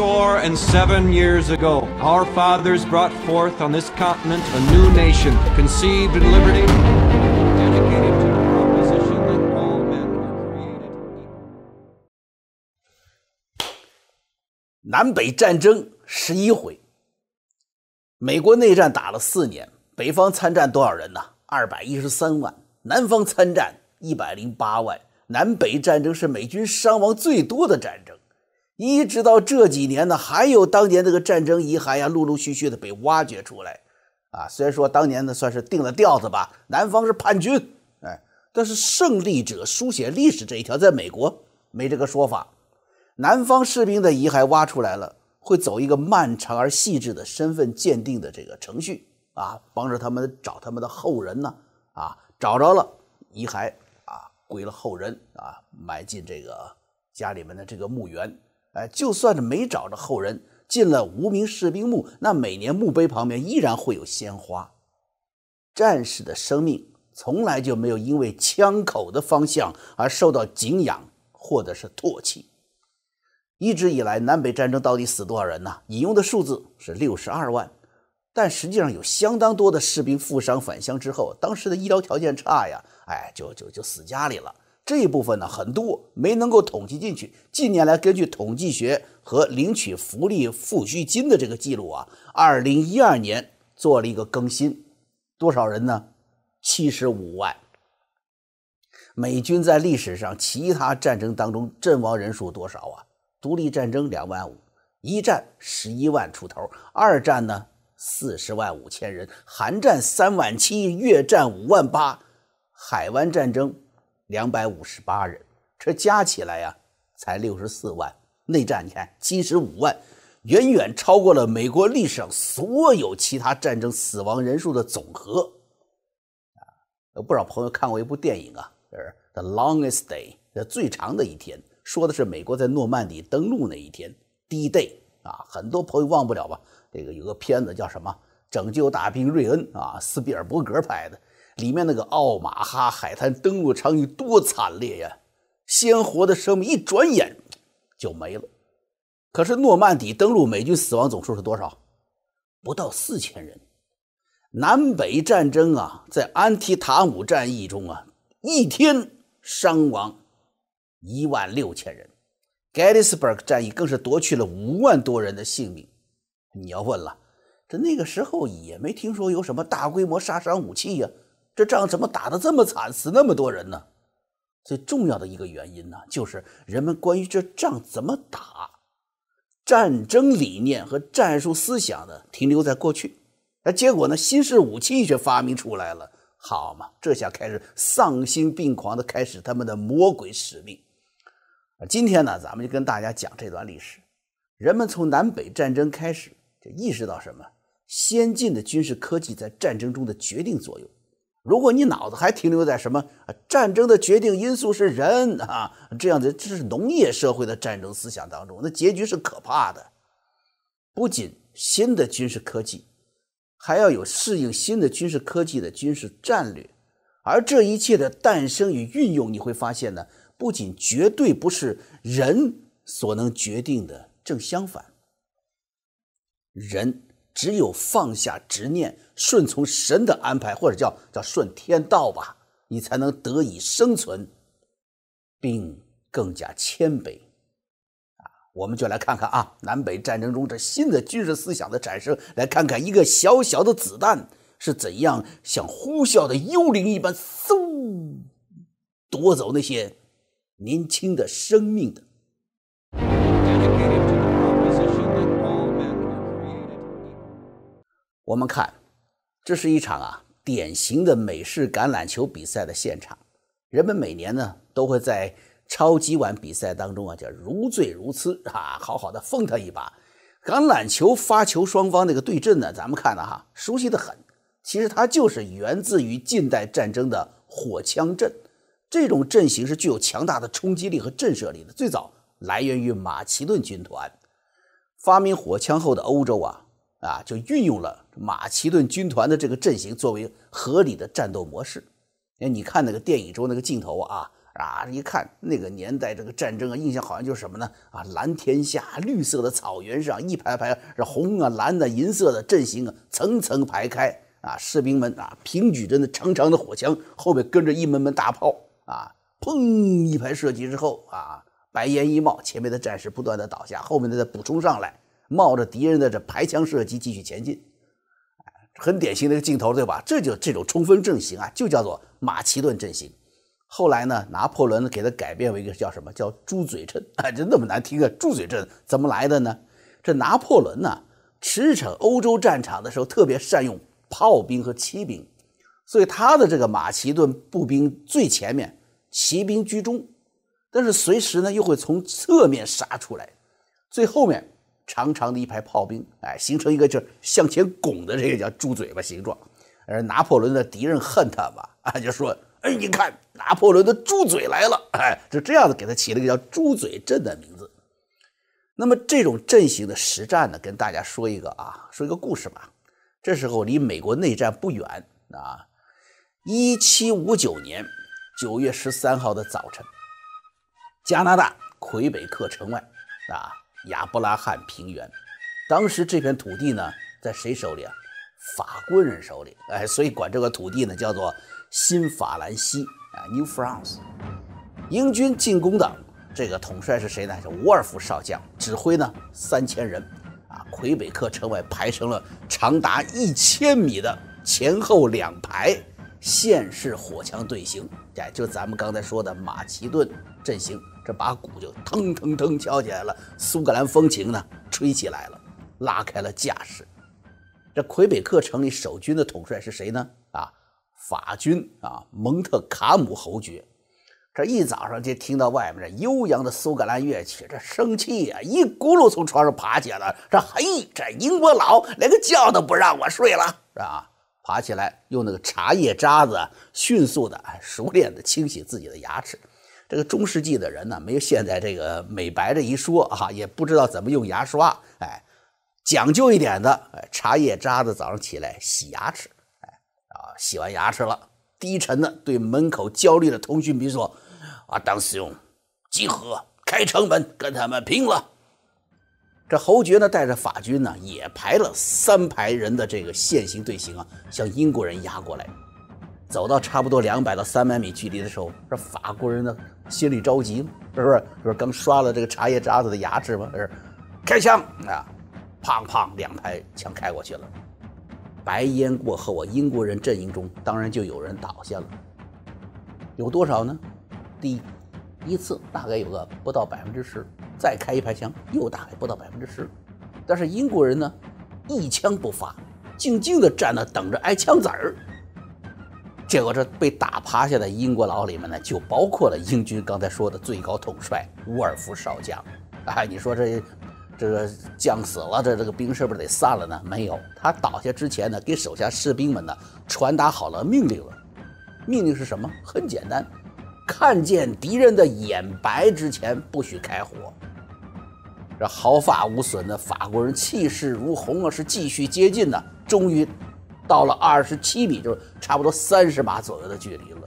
score and seven years ago, our fathers brought forth on this continent a new nation, conceived in liberty, dedicated to the proposition that all men are created equal. 南北战争十一回，美国内战打了四年，北方参战多少人呢？二百一十三万，南方参战一百零八万。南北战争是美军伤亡最多的战争，一直到这几年呢，还有当年这个战争遗骸呀，陆陆续续的被挖掘出来。啊，虽然说当年呢算是定了调子吧，南方是叛军，哎，但是胜利者书写历史这一条，在美国没这个说法。南方士兵的遗骸挖出来了，会走一个漫长而细致的身份鉴定的这个程序啊，帮着他们找他们的后人呢，啊，找着了遗骸。啊归了后人啊，埋进这个家里面的这个墓园。哎，就算是没找着后人，进了无名士兵墓，那每年墓碑旁边依然会有鲜花。战士的生命从来就没有因为枪口的方向而受到敬仰或者是唾弃。一直以来，南北战争到底死多少人呢？引用的数字是六十二万，但实际上有相当多的士兵负伤返乡之后，当时的医疗条件差呀。哎，就就就死家里了。这一部分呢，很多没能够统计进去。近年来，根据统计学和领取福利抚恤金的这个记录啊，二零一二年做了一个更新，多少人呢？七十五万。美军在历史上其他战争当中阵亡人数多少啊？独立战争两万五，一战十一万出头，二战呢四十万五千人，韩战三万七，越战五万八。海湾战争，两百五十八人，这加起来呀，才六十四万。内战你看七十五万，远远超过了美国历史上所有其他战争死亡人数的总和。啊，有不少朋友看过一部电影啊，是《The Longest Day》，最长的一天，说的是美国在诺曼底登陆那一天，D-Day 啊，很多朋友忘不了吧？这个有个片子叫什么《拯救大兵瑞恩》啊，斯皮尔伯格拍的。里面那个奥马哈海滩登陆场景多惨烈呀！鲜活的生命一转眼就没了。可是诺曼底登陆，美军死亡总数是多少？不到四千人。南北战争啊，在安提塔姆战役中啊，一天伤亡一万六千人。Gettysburg 战役更是夺去了五万多人的性命。你要问了，这那个时候也没听说有什么大规模杀伤武器呀？这仗怎么打得这么惨，死那么多人呢？最重要的一个原因呢，就是人们关于这仗怎么打，战争理念和战术思想呢，停留在过去。那结果呢，新式武器却发明出来了，好嘛，这下开始丧心病狂的开始他们的魔鬼使命。今天呢，咱们就跟大家讲这段历史。人们从南北战争开始就意识到什么？先进的军事科技在战争中的决定作用。如果你脑子还停留在什么战争的决定因素是人啊这样的，这是农业社会的战争思想当中，那结局是可怕的。不仅新的军事科技，还要有适应新的军事科技的军事战略。而这一切的诞生与运用，你会发现呢，不仅绝对不是人所能决定的，正相反，人。只有放下执念，顺从神的安排，或者叫叫顺天道吧，你才能得以生存，并更加谦卑。啊，我们就来看看啊，南北战争中这新的军事思想的产生，来看看一个小小的子弹是怎样像呼啸的幽灵一般，嗖夺走那些年轻的生命的。我们看，这是一场啊典型的美式橄榄球比赛的现场。人们每年呢都会在超级碗比赛当中啊叫如醉如痴啊，好好的疯他一把。橄榄球发球双方那个对阵呢，咱们看了哈，熟悉的很。其实它就是源自于近代战争的火枪阵，这种阵型是具有强大的冲击力和震慑力的。最早来源于马其顿军团，发明火枪后的欧洲啊。啊，就运用了马其顿军团的这个阵型作为合理的战斗模式。哎，你看那个电影中那个镜头啊，啊，一看那个年代这个战争啊，印象好像就是什么呢？啊，蓝天下，绿色的草原上，一排排是红啊、蓝的、银色的阵型啊，层层排开啊，士兵们啊，平举着那长长的火枪，后面跟着一门门大炮啊，砰一排射击之后啊，白烟一冒，前面的战士不断的倒下，后面的再补充上来，冒着敌人的这排枪射击继续前进，很典型的一个镜头，对吧？这就这种冲锋阵型啊，就叫做马其顿阵型。后来呢，拿破仑给它改变为一个叫什么叫猪嘴阵啊，就那么难听啊！猪嘴阵怎么来的呢？这拿破仑呢，驰骋欧洲战场的时候特别善用炮兵和骑兵，所以他的这个马其顿步兵最前面，骑兵居中，但是随时呢又会从侧面杀出来，最后面长长的一排炮兵，哎，形成一个就是向前拱的这个叫猪嘴巴形状。而拿破仑的敌人恨他吧，啊，就说。哎，你看拿破仑的猪嘴来了！哎，就这样子给他起了个叫“猪嘴阵”的名字。那么这种阵型的实战呢，跟大家说一个啊，说一个故事吧。这时候离美国内战不远啊，一七五九年九月十三号的早晨，加拿大魁北克城外啊，亚伯拉罕平原，当时这片土地呢，在谁手里啊？法国人手里。哎，所以管这个土地呢，叫做。新法兰西啊，New France，英军进攻的这个统帅是谁呢？是沃尔夫少将，指挥呢三千人啊。魁北克城外排成了长达一千米的前后两排线式火枪队形，哎，就咱们刚才说的马其顿阵型，这把鼓就腾腾腾敲起来了，苏格兰风情呢吹起来了，拉开了架势。这魁北克城里守军的统帅是谁呢？啊？法军啊，蒙特卡姆侯爵，这一早上就听到外面这悠扬的苏格兰乐曲，这生气呀，一咕噜从床上爬起来了。这嘿，这英国佬连个觉都不让我睡了，是吧？爬起来，用那个茶叶渣子迅速的、熟练的清洗自己的牙齿。这个中世纪的人呢，没有现在这个美白这一说啊，也不知道怎么用牙刷，哎，讲究一点的，哎，茶叶渣子早上起来洗牙齿啊。洗完牙齿了，低沉的对门口焦虑的通讯兵说：“啊，当使用，集合，开城门，跟他们拼了！”这侯爵呢，带着法军呢，也排了三排人的这个线形队形啊，向英国人压过来。走到差不多两百到三百米距离的时候，这法国人呢，心里着急，是不是？不是刚刷了这个茶叶渣子的牙齿吗？是，开枪啊！砰砰，两排枪开过去了。白烟过后啊，英国人阵营中当然就有人倒下了。有多少呢？第一，一次大概有个不到百分之十，再开一排枪又大概不到百分之十。但是英国人呢，一枪不发，静静地站那等着挨枪子儿。结果这被打趴下的英国佬里面呢，就包括了英军刚才说的最高统帅沃尔夫少将。哎，你说这？这个将死了，这这个兵是不是得散了呢？没有，他倒下之前呢，给手下士兵们呢传达好了命令了。命令是什么？很简单，看见敌人的眼白之前不许开火。这毫发无损的法国人气势如虹啊，是继续接近呢。终于到了二十七米，就是差不多三十码左右的距离了。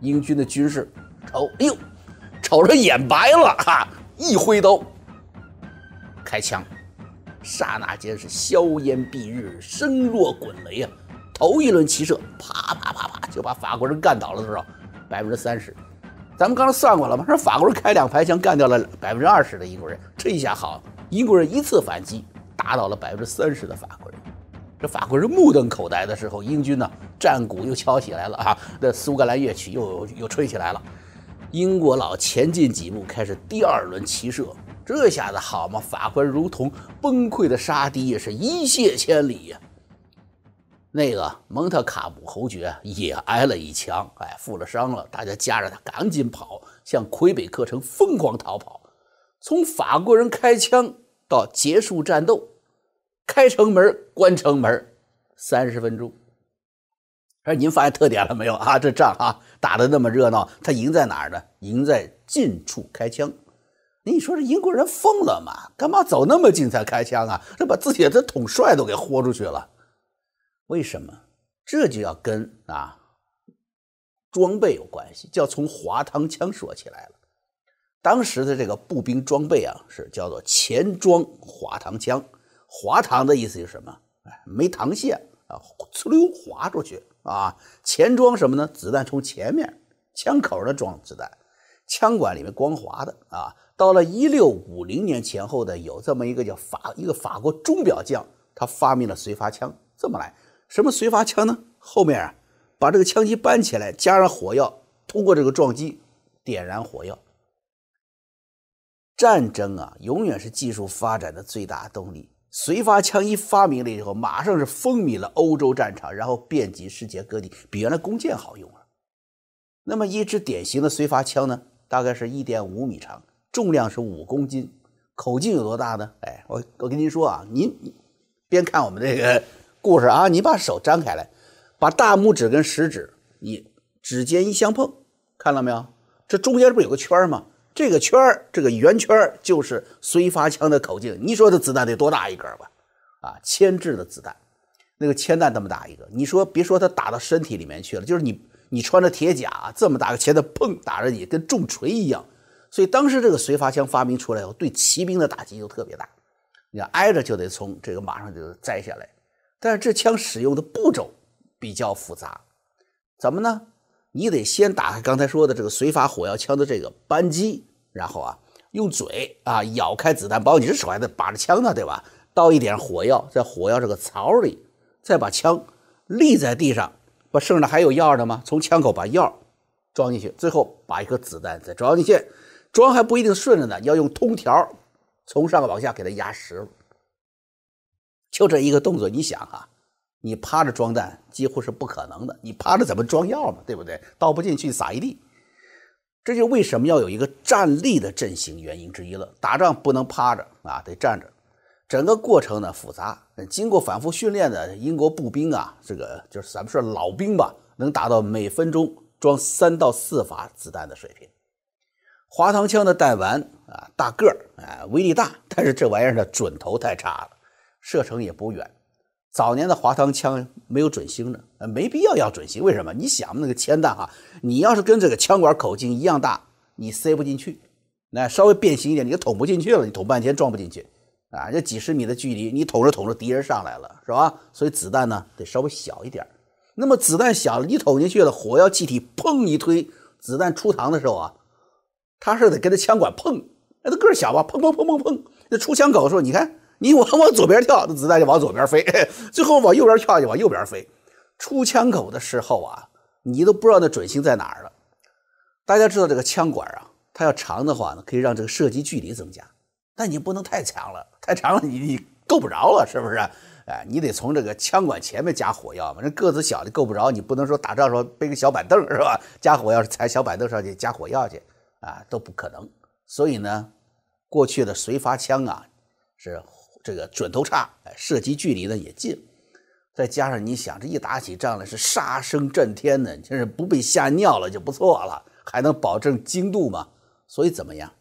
英军的军士瞅，哎呦，瞅着眼白了哈，一挥刀。开枪，刹那间是硝烟蔽日，声若滚雷啊！头一轮齐射，啪啪啪啪，就把法国人干倒了多少？百分之三十。咱们刚才算过了吗？说法国人开两排枪干掉了百分之二十的英国人，这一下好，英国人一次反击打倒了百分之三十的法国人。这法国人目瞪口呆的时候，英军呢战鼓又敲起来了啊！那苏格兰乐曲又又吹起来了。英国佬前进几步，开始第二轮齐射。这下子好嘛？法官如同崩溃的沙堤，是一泻千里呀。那个蒙特卡姆侯爵也挨了一枪，哎，负了伤了。大家夹着他赶紧跑，向魁北克城疯狂逃跑。从法国人开枪到结束战斗，开城门关城门，三十分钟。哎，您发现特点了没有啊？这仗啊打得那么热闹，他赢在哪儿呢？赢在近处开枪。你说这英国人疯了吗？干嘛走那么近才开枪啊？这把自己的统帅都给豁出去了。为什么？这就要跟啊装备有关系，就要从滑膛枪说起来了。当时的这个步兵装备啊，是叫做前装滑膛枪。滑膛的意思就是什么？没膛线啊，呲溜滑出去啊。前装什么呢？子弹从前面枪口呢装子弹，枪管里面光滑的啊。到了一六五零年前后的，有这么一个叫法一个法国钟表匠，他发明了随发枪。这么来，什么随发枪呢？后面啊，把这个枪机搬起来，加上火药，通过这个撞击点燃火药。战争啊，永远是技术发展的最大动力。随发枪一发明了以后，马上是风靡了欧洲战场，然后遍及世界各地，比原来弓箭好用了。那么一支典型的随发枪呢，大概是一点五米长，重量是五公斤，口径有多大呢？哎，我我跟您说啊，您边看我们这个故事啊，你把手张开来，把大拇指跟食指你指尖一相碰，看到没有？这中间不有个圈吗？这个圈，这个圆圈就是随发枪的口径。你说这子弹得多大一根吧？啊，铅制的子弹，那个铅弹这么大一个。你说别说它打到身体里面去了，就是你你穿着铁甲，这么大个铅弹，砰打着你，跟重锤一样。所以当时这个随发枪发明出来以后，对骑兵的打击就特别大。你要挨着就得从这个马上就摘下来。但是这枪使用的步骤比较复杂，怎么呢？你得先打开刚才说的这个随发火药枪的这个扳机，然后啊，用嘴啊咬开子弹包，你这手还得把着枪呢，对吧？倒一点火药在火药这个槽里，再把枪立在地上，不剩下还有药的吗？从枪口把药装进去，最后把一颗子弹再装进去，装还不一定顺着呢，要用通条从上往下给它压实了。就这一个动作，你想哈。你趴着装弹几乎是不可能的，你趴着怎么装药嘛？对不对？倒不进去撒一地，这就为什么要有一个站立的阵型原因之一了。打仗不能趴着啊，得站着。整个过程呢复杂，经过反复训练的英国步兵啊，这个就是咱们说老兵吧，能达到每分钟装三到四发子弹的水平。滑膛枪的弹丸啊，大个儿啊，威力大，但是这玩意儿的准头太差了，射程也不远。早年的滑膛枪没有准星的，呃，没必要要准星。为什么？你想那个铅弹哈，你要是跟这个枪管口径一样大，你塞不进去，那稍微变形一点，你就捅不进去了，你捅半天装不进去啊！这几十米的距离，你捅着捅着，敌人上来了，是吧？所以子弹呢得稍微小一点。那么子弹小了，你捅进去了，火药气体砰一推，子弹出膛的时候啊，它是得跟着枪管碰，那它个儿小吧，砰砰砰砰砰，那出枪口的时候，你看。你往往左边跳，那子弹就往左边飞；最后往右边跳，就往右边飞。出枪口的时候啊，你都不知道那准星在哪儿了。大家知道这个枪管啊，它要长的话呢，可以让这个射击距离增加，但你不能太长了，太长了你你够不着了，是不是？哎，你得从这个枪管前面加火药嘛。这个子小的够不着，你不能说打仗时候背个小板凳是吧？加火药是踩小板凳上去加火药去啊，都不可能。所以呢，过去的随发枪啊是。这个准头差，哎，射击距离呢也近，再加上你想，这一打起仗来是杀声震天的，就是不被吓尿了就不错了，还能保证精度嘛？所以怎么样？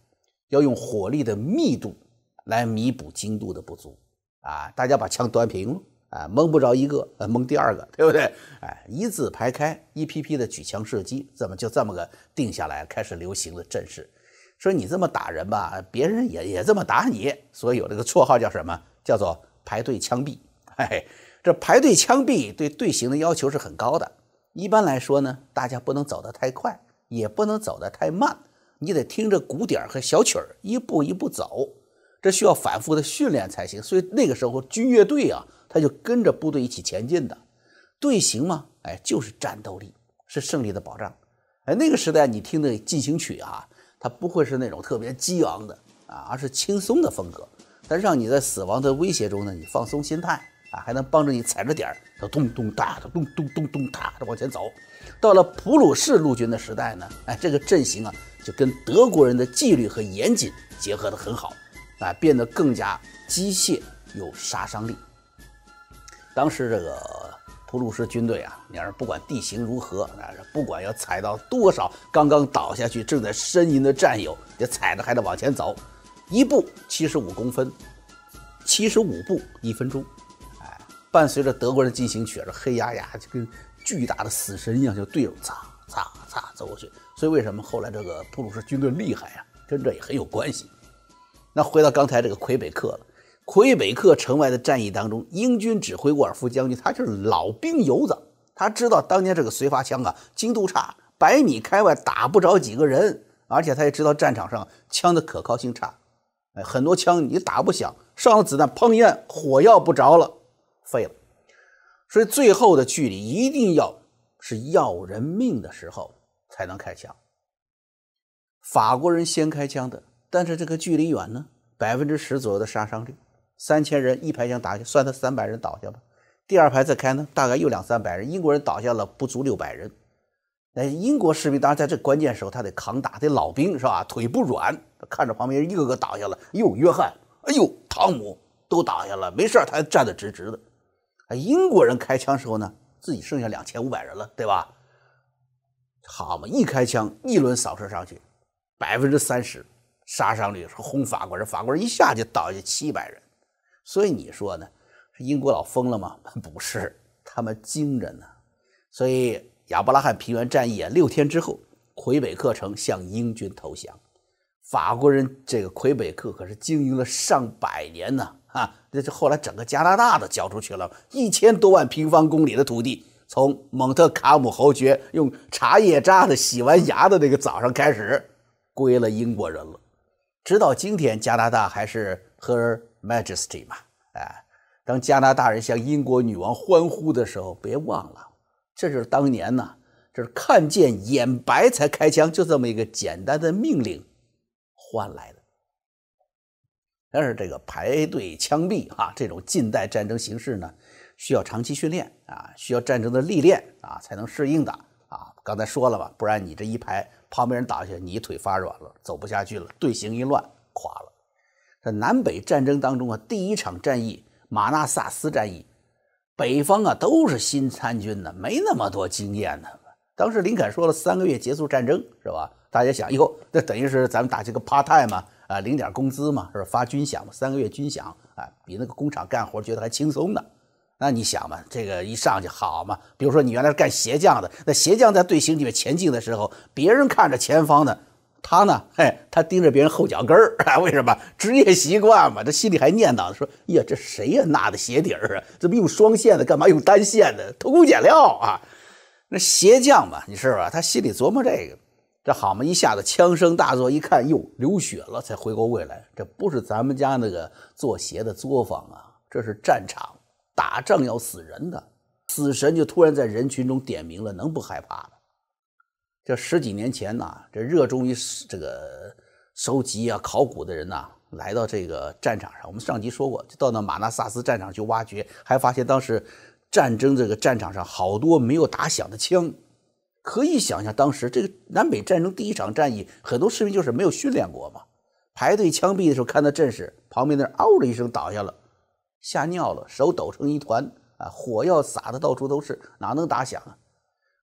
要用火力的密度来弥补精度的不足啊！大家把枪端平了，啊，蒙不着一个，呃，蒙第二个，对不对？哎，一字排开，一批批的举枪射击，怎么就这么个定下来，开始流行了阵势。说你这么打人吧，别人也也这么打你，所以有这个绰号叫什么？叫做排队枪毙。嘿，这排队枪毙对队形的要求是很高的。一般来说呢，大家不能走得太快，也不能走得太慢，你得听着鼓点和小曲儿，一步一步走。这需要反复的训练才行。所以那个时候军乐队啊，他就跟着部队一起前进的。队形嘛，哎，就是战斗力，是胜利的保障。哎，那个时代你听的进行曲啊。它不会是那种特别激昂的啊，而是轻松的风格，但让你在死亡的威胁中呢，你放松心态啊，还能帮着你踩着点儿，它咚咚哒的咚咚咚咚哒的往前走。到了普鲁士陆军的时代呢，哎，这个阵型啊，就跟德国人的纪律和严谨结合得很好，啊，变得更加机械有杀伤力。当时这个。普鲁士军队啊，你要是不管地形如何，啊，不管要踩到多少刚刚倒下去正在呻吟的战友，得踩着还得往前走，一步七十五公分，七十五步一分钟，哎，伴随着德国人进行曲，这黑压压就跟巨大的死神一样，就队友擦擦走过去。所以为什么后来这个普鲁士军队厉害呀？跟这也很有关系。那回到刚才这个魁北克了，魁北克城外的战役当中，英军指挥沃尔夫将军，他就是老兵油子，他知道当年这个燧发枪啊精度差，百米开外打不着几个人，而且他也知道战场上枪的可靠性差，哎，很多枪你打不响，上了子弹砰一按，火药不着了，废了。所以最后的距离一定要是要人命的时候才能开枪。法国人先开枪的。但是这个距离远呢，百分之十左右的杀伤力，三千人一排枪打下，算他三百人倒下吧。第二排再开呢，大概又两三百人，英国人倒下了不足六百人。那英国士兵当然在这关键时候他得扛打，得老兵是吧？腿不软，看着旁边一个个倒下了，哟，约翰，哎呦，汤姆都倒下了，没事他还站得直直的。啊，英国人开枪时候呢，自己剩下两千五百人了，对吧？好嘛，一开枪，一轮扫射上去，百分之三十。杀伤力是轰法国人，法国人一下就倒下七百人，所以你说呢？是英国佬疯了吗？不是，他们精着呢。所以亚伯拉罕平原战役啊，六天之后，魁北克城向英军投降。法国人这个魁北克可是经营了上百年呢，啊，这是后来整个加拿大都交出去了，一千多万平方公里的土地，从蒙特卡姆侯爵用茶叶渣子洗完牙的那个早上开始，归了英国人了。直到今天，加拿大还是和 Majesty 嘛？哎，当加拿大人向英国女王欢呼的时候，别忘了，这就是当年呢，这是看见眼白才开枪，就这么一个简单的命令换来的。但是这个排队枪毙啊，这种近代战争形式呢，需要长期训练啊，需要战争的历练啊，才能适应的啊。刚才说了吧，不然你这一排。旁边人倒下，你腿发软了，走不下去了，队形一乱，垮了。这南北战争当中啊，第一场战役马纳萨斯战役，北方啊都是新参军的，没那么多经验的。当时林肯说了三个月结束战争，是吧？大家想，哟，那等于是咱们打这个 part time 嘛，啊，领点工资嘛，是？发军饷嘛，三个月军饷，啊，比那个工厂干活觉得还轻松呢。那你想嘛，这个一上去好嘛？比如说你原来是干鞋匠的，那鞋匠在队形里面前进的时候，别人看着前方呢，他呢，嘿，他盯着别人后脚跟儿 啊？为什么？职业习惯嘛。他心里还念叨说：“呀，这谁呀？纳的鞋底儿啊？怎么用双线的？干嘛用单线的？偷工减料啊？”那鞋匠嘛，你是吧？他心里琢磨这个，这好嘛？一下子枪声大作，一看哟，流血了，才回过味来，这不是咱们家那个做鞋的作坊啊，这是战场。打仗要死人的，死神就突然在人群中点名了，能不害怕吗？这十几年前呐，这热衷于这个收集啊、考古的人呐，来到这个战场上。我们上集说过，就到那马纳萨斯战场去挖掘，还发现当时战争这个战场上好多没有打响的枪。可以想象，当时这个南北战争第一场战役，很多士兵就是没有训练过嘛。排队枪毙的时候，看到阵势，旁边的嗷的一声倒下了。吓尿了，手抖成一团啊！火药撒的到处都是，哪能打响啊？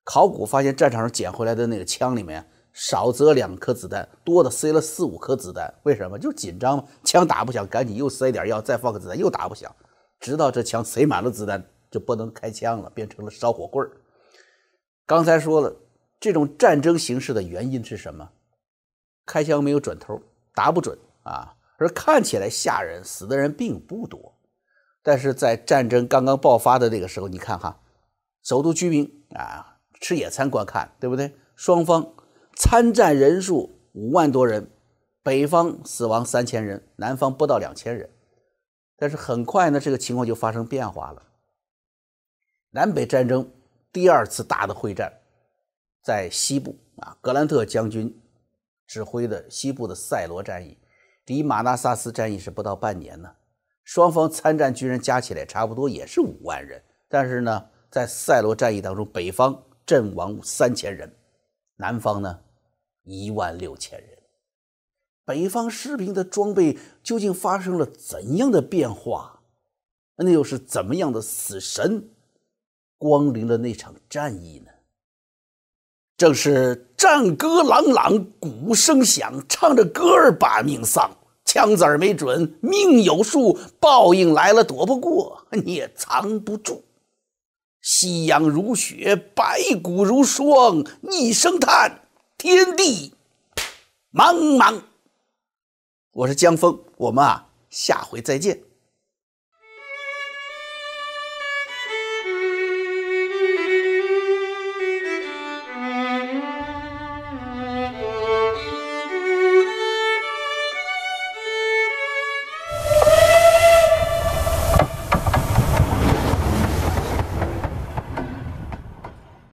考古发现战场上捡回来的那个枪里面，少则两颗子弹，多的塞了四五颗子弹。为什么？就紧张嘛，枪打不响，赶紧又塞点药，再放个子弹，又打不响，直到这枪塞满了子弹，就不能开枪了，变成了烧火棍儿。刚才说了，这种战争形式的原因是。什么？开枪没有准头，打不准啊，而看起来吓人，死的人并不多。但是。在战争刚刚爆发的那个时候，你看哈，首都居民啊吃野餐观看，对不对？双方参战人数五万多人，北方死亡三千人，南方不到两千人。但是很快呢，这个情况就发生变化了。南北战争第二次大的会战在西部啊，格兰特将军指挥的西部的塞罗战役，离马纳萨斯战役是不到半年呢。双方参战军人加起来差不多也是五万人，但是呢，在塞罗战役当中，北方阵亡三千人，南方呢一万六千人。北方士兵的装备究竟发生了怎样的变化？那又是怎么样的死神光临了那场战役呢？正是战歌朗朗，鼓声响，唱着歌儿把命丧。枪子儿没准，命有数，报应来了躲不过，你也藏不住。夕阳如雪，白骨如霜，一声叹，天地茫茫。我是江峰，我们啊，下回再见。